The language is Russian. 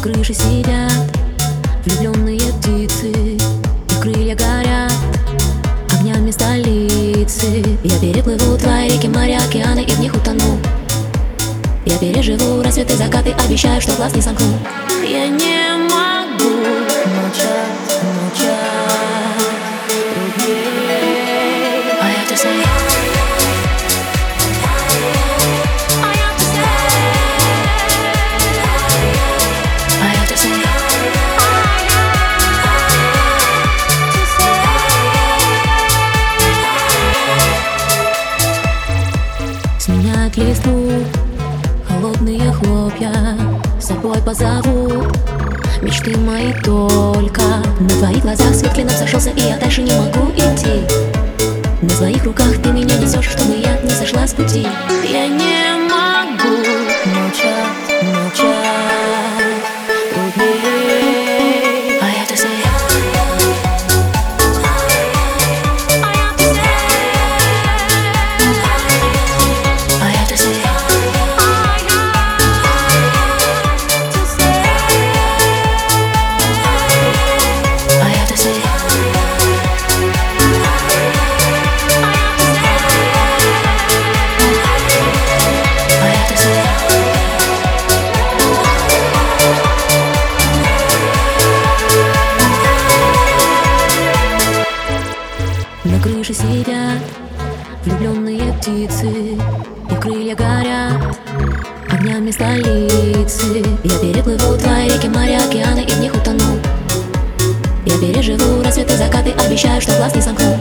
На крыше сидят влюбленные птицы Их крылья горят огнями столицы. Я переплыву твои реки, моря, океаны и в них утону. Я переживу рассветы, закаты, обещаю, что глаз не сомкну. Я не могу Сменяют листву холодные хлопья С собой позову. Мечты мои только На твоих глазах свет клином сошелся И я дальше не могу идти. На своих руках ты меня несешь Чтобы я не сошла с пути. Я не На крыше сидят влюбленные птицы И крылья горят огнями столицы. Я переплыву твои реки, моря, океаны и в них утону. Я переживу рассветы, закаты, обещаю, что глаз не сомкну